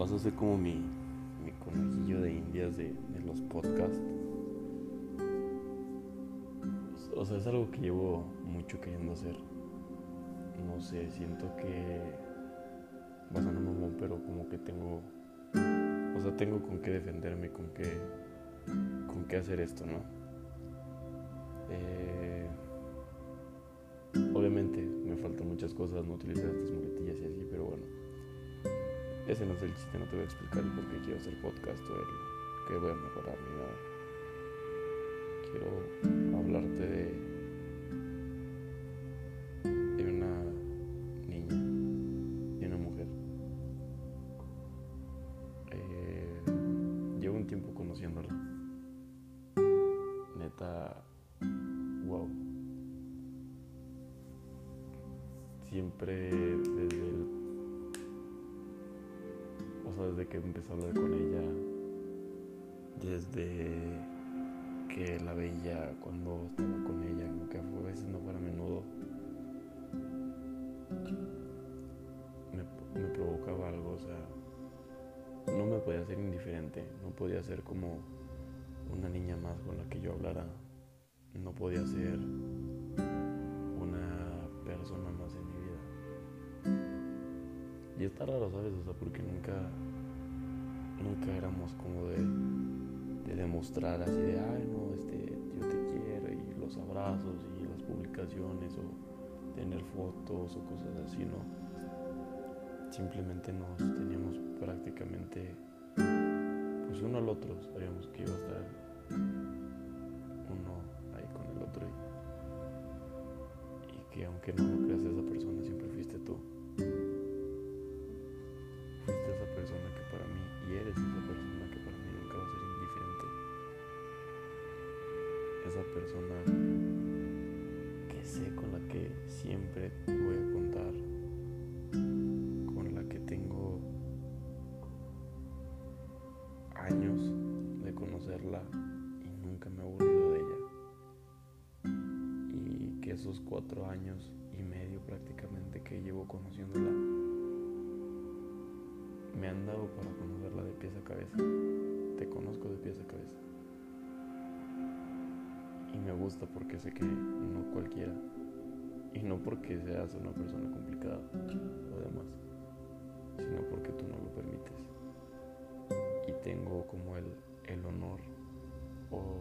vas a ser como mi, mi conejillo de indias de, de los podcasts. O sea, es algo que llevo mucho queriendo hacer. No sé, siento que va a sonar mamón, pero como que tengo. O sea, tengo con qué defenderme, con qué. con qué hacer esto, ¿no? Eh, obviamente me faltan muchas cosas, no utilizar estas muletillas y así, pero bueno. Ese no es el chiste, no te voy a explicar el por qué quiero hacer podcast o el que voy a mejorar ni nada. Quiero hablarte de, de desde que empecé a hablar con ella, desde que la veía cuando estaba con ella, aunque a veces no fuera a menudo, me, me provocaba algo, o sea, no me podía ser indiferente, no podía ser como una niña más con la que yo hablara, no podía ser una persona más en. Y está raro, ¿sabes? O sea, porque nunca, nunca éramos como de, de demostrar así de, ay, no, este, yo te quiero, y los abrazos y las publicaciones, o tener fotos o cosas así, ¿no? Simplemente nos teníamos prácticamente, pues uno al otro, sabíamos que iba a estar uno ahí con el otro, y, y que aunque no lo creas, esa persona siempre fuiste tú Esa persona que sé con la que siempre voy a contar, con la que tengo años de conocerla y nunca me he aburrido de ella. Y que esos cuatro años y medio prácticamente que llevo conociéndola, me han dado para conocerla de pies a cabeza. Te conozco de pies a cabeza. Me gusta porque sé que no cualquiera. Y no porque seas una persona complicada o demás, sino porque tú no lo permites. Y tengo como el, el honor o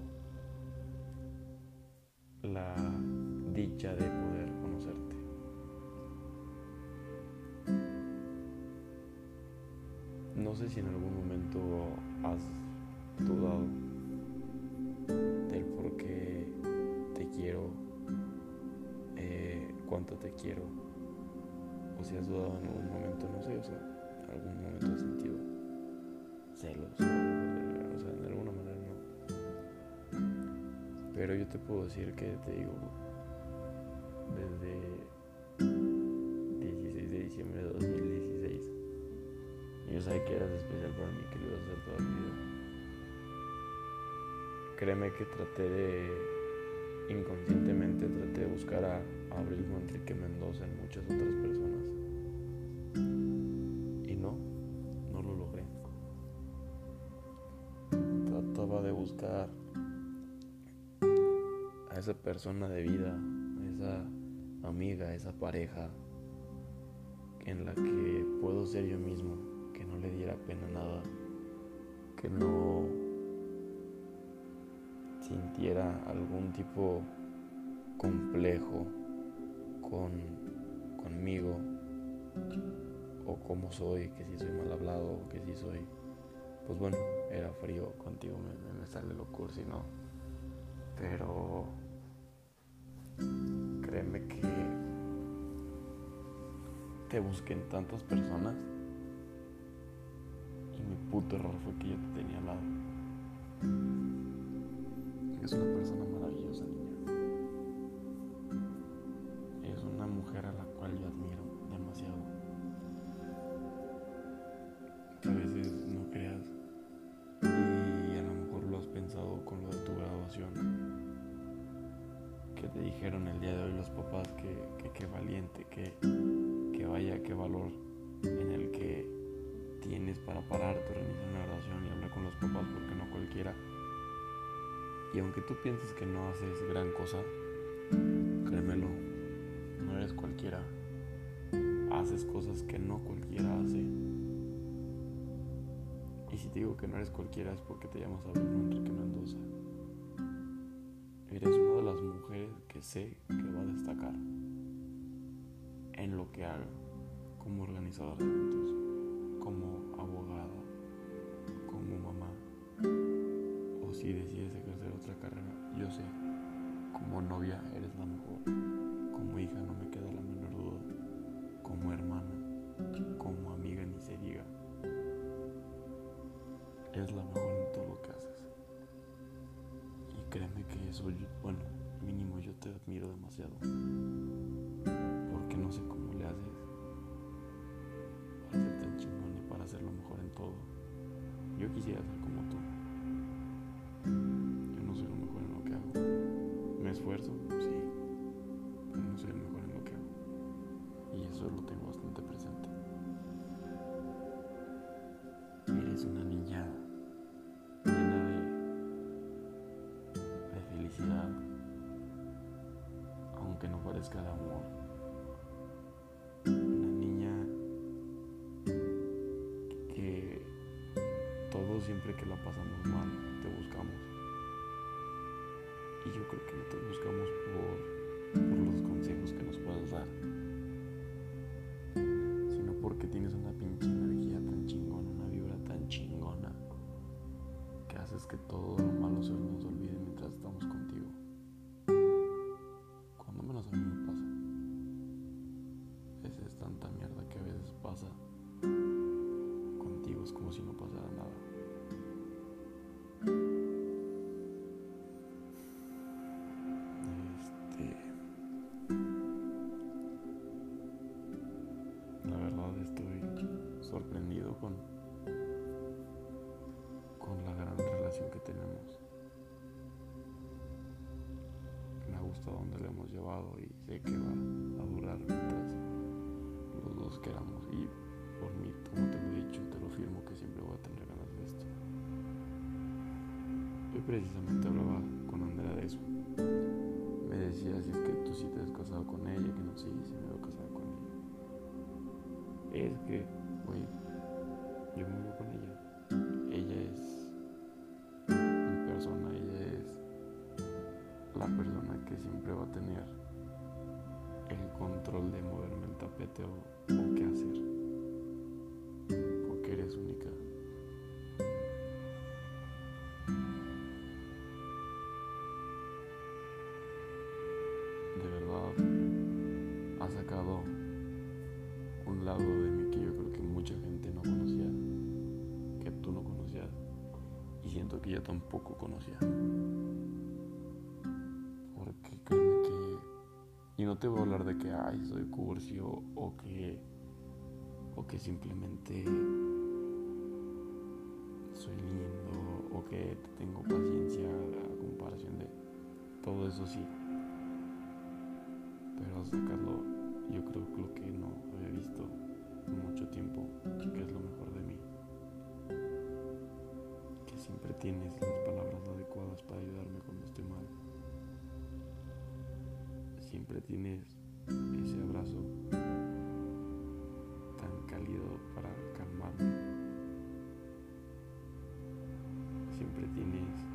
la dicha de poder conocerte. No sé si en algún momento has dudado cuánto te quiero, o si has dudado en algún momento, no sé, o sea, en algún momento has sentido celos, o, sea, de alguna manera no. Pero yo te puedo decir que te digo, desde 16 de diciembre de 2016, yo sabía que eras especial para mí, que lo ibas a hacer toda mi vida. Créeme que traté de, inconscientemente, traté de buscar a Abril Enrique Mendoza en muchas otras personas. Y no, no lo logré. Trataba de buscar a esa persona de vida, a esa amiga, a esa pareja en la que puedo ser yo mismo, que no le diera pena nada, que no sintiera algún tipo complejo con, conmigo o cómo soy, que si soy mal hablado, que si soy, pues bueno, era frío contigo, me, me sale lo cursi, ¿no? Pero créeme que te busqué en tantas personas y mi puto error fue que yo te tenía al lado. Es una persona maravillosa, Aunque tú pienses que no haces gran cosa, créemelo, no eres cualquiera. Haces cosas que no cualquiera hace. Y si te digo que no eres cualquiera es porque te llamas Abelino Enrique Mendoza. Eres una de las mujeres que sé que va a destacar en lo que haga como organizadora de eventos, como abogada, si decides ejercer otra carrera, yo sé, como novia eres la mejor, como hija no me queda la menor duda, como hermana, como amiga ni se diga, es la mejor en todo lo que haces. Y créeme que eso, bueno, mínimo yo te admiro demasiado, porque no sé cómo le haces para ser tan chingón y para hacer lo mejor en todo. Yo quisiera ser como tú. Yo no soy lo mejor en lo que hago. Me esfuerzo, sí, pero no soy el mejor en lo que hago. Y eso lo tengo bastante presente. Eres una niña llena de, de felicidad, aunque no parezca de amor. Una niña que todos siempre que la pasamos mal te Y yo creo que te buscamos por, por los consejos que nos Me gusta donde le hemos llevado y sé que va a durar mientras los dos queramos. Y por mí, como te lo he dicho, te lo firmo que siempre voy a tener ganas de esto. Hoy precisamente hablaba con Andrea de eso. Me decía si es que tú sí te has casado con ella, que no, sí, sí me veo casado con ella. Es que, güey, yo me veo con. Ella va a tener el control de moverme el tapete o, o qué hacer. Porque eres única. De verdad, ha sacado un lado de mí que yo creo que mucha gente no conocía, que tú no conocías, y siento que yo tampoco conocía. Te voy a hablar de que, ay, soy cursi o, que. O que simplemente. Soy lindo o que tengo paciencia a comparación de. Todo eso sí. Pero sacarlo, yo creo que lo que no había visto en mucho tiempo, que es lo mejor de mí. Que siempre tienes siempre tienes ese abrazo tan cálido para calmarme. Siempre tienes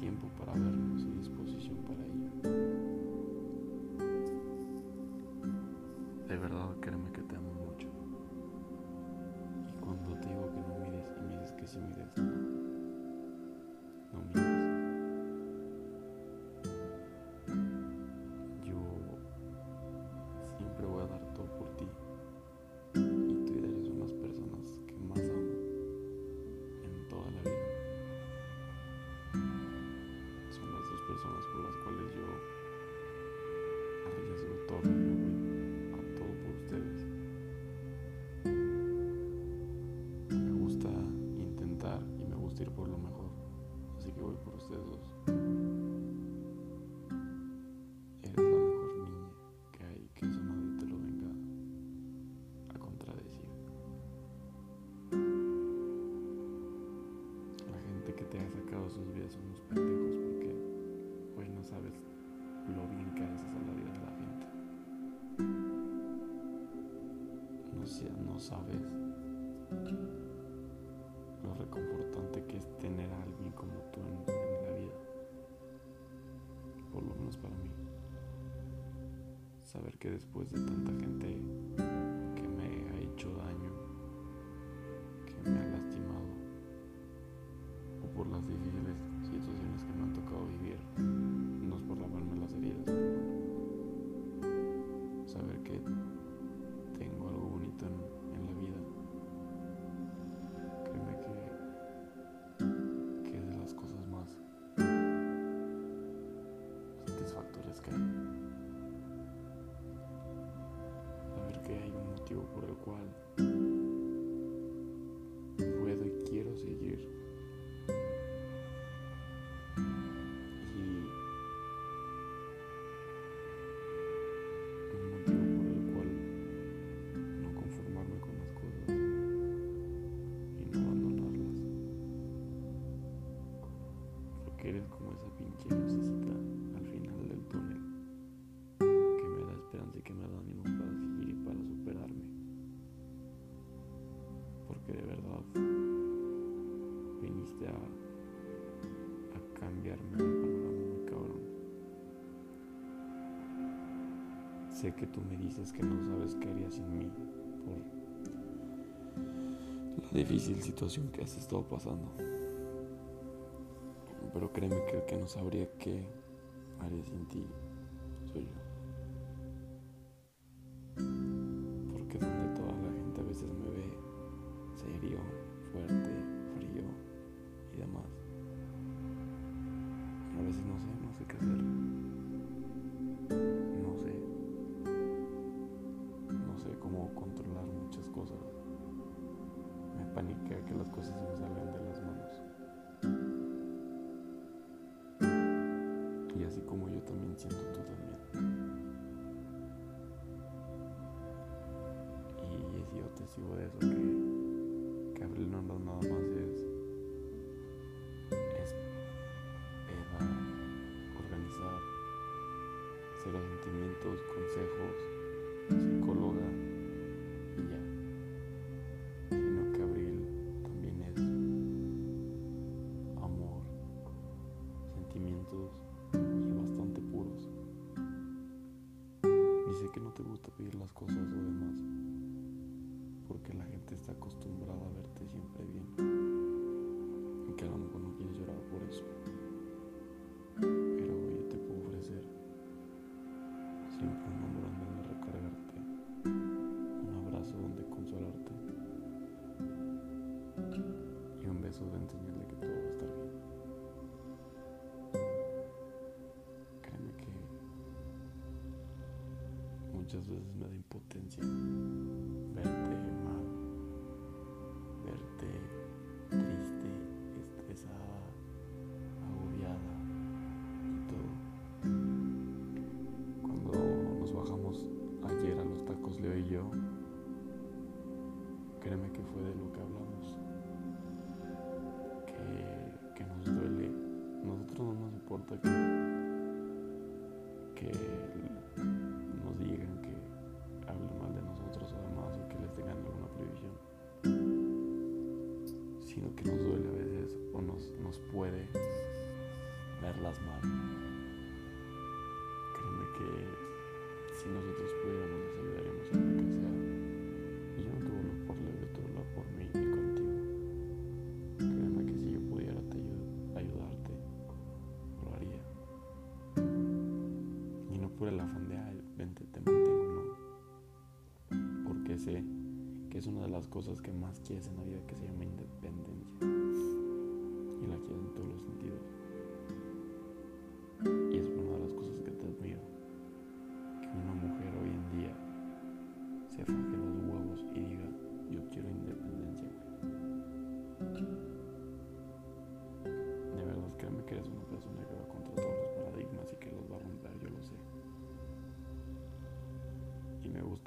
tiempo para vernos y disposición para ello. De verdad, que después de tanta gente que me ha hecho daño, que me ha lastimado, o por las difíciles situaciones que me han tocado motivo por el cual Sé que tú me dices que no sabes qué harías sin mí por la difícil situación que has estado pasando. Pero créeme que el que no sabría qué haría sin ti consejos, psicóloga y ya. Sino que Abril también es amor, sentimientos y bastante puros. Y sé que no te gusta pedir las cosas o demás, porque la gente está acostumbrada a verte siempre bien. Y que a lo mejor no quieres llorar por eso. Siempre un hombro donde recargarte, un abrazo donde consolarte y un beso de enseñarle que todo va a estar bien. Créeme que muchas veces me da impotencia si nosotros pudiéramos les ayudaríamos en lo que sea. Y yo no te hablo por Leo, te hablo por mí y contigo. Créeme que si yo pudiera te ayu- ayudarte, lo haría. Y no por el afán de, ay, vente, te mantengo, no. Porque sé que es una de las cosas que más quieres en la vida, que se llama independencia. Y la quieres en todos los sentidos.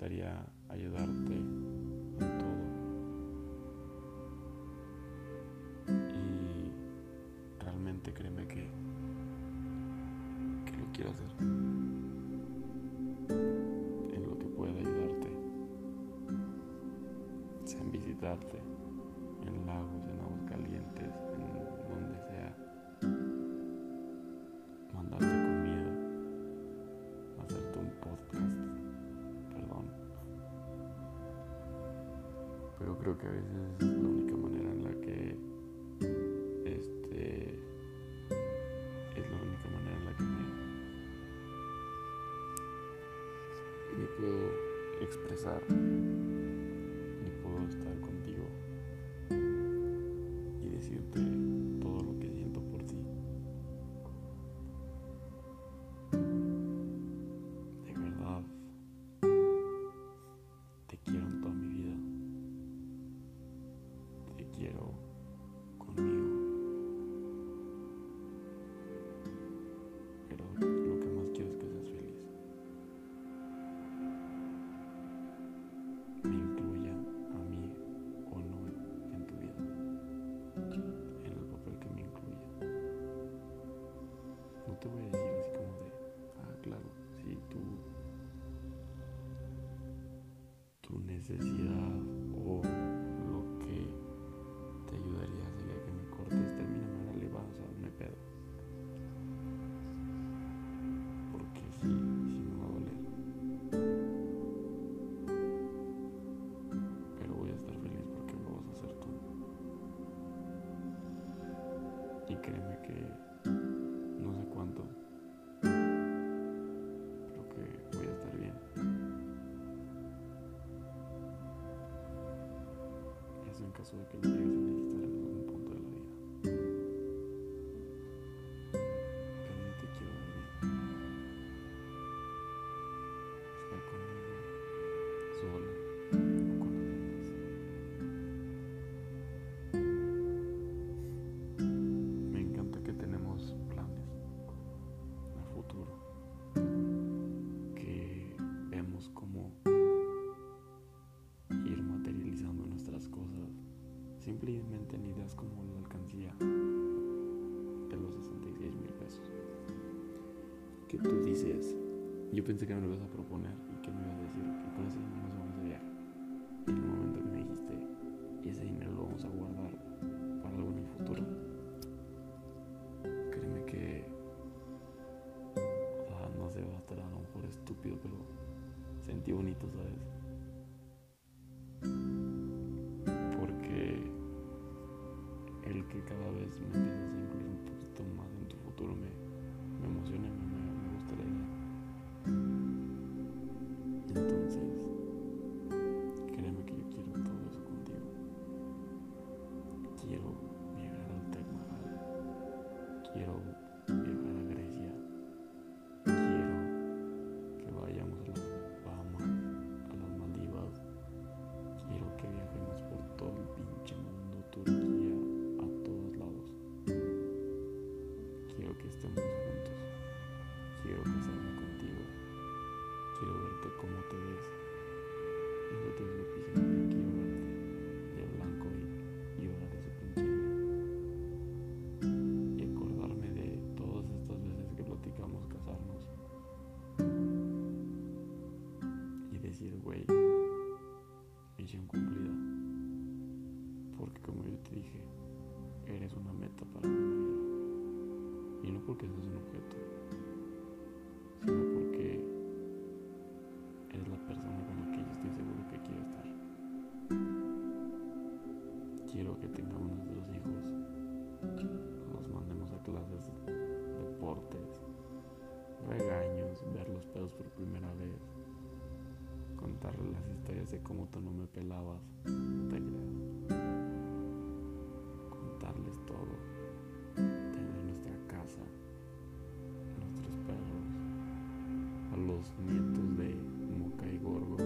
gustaría ayudarte en todo. Y realmente créeme que, que lo quiero hacer. en lo que pueda ayudarte, sean visitarte, creo que a veces es la única manera en la que este es la única manera en la que me, me puedo expresar. so we can do you. como alcancía de los 66 mil pesos. Que tú dices, yo pensé que me lo ibas a proponer y que me ibas a decir, y con ese dinero nos vamos a viajar. quiero llegar al Taj Mahal. Quiero decir, güey, misión cumplida. Porque como yo te dije, eres una meta para mi vida. Y no porque seas un objeto, sino porque pelabas, no te creo. Contarles todo, tener nuestra casa, a nuestros perros, a los nietos de Moca y Gorgo.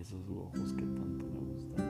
Esos ojos que tanto me gustan.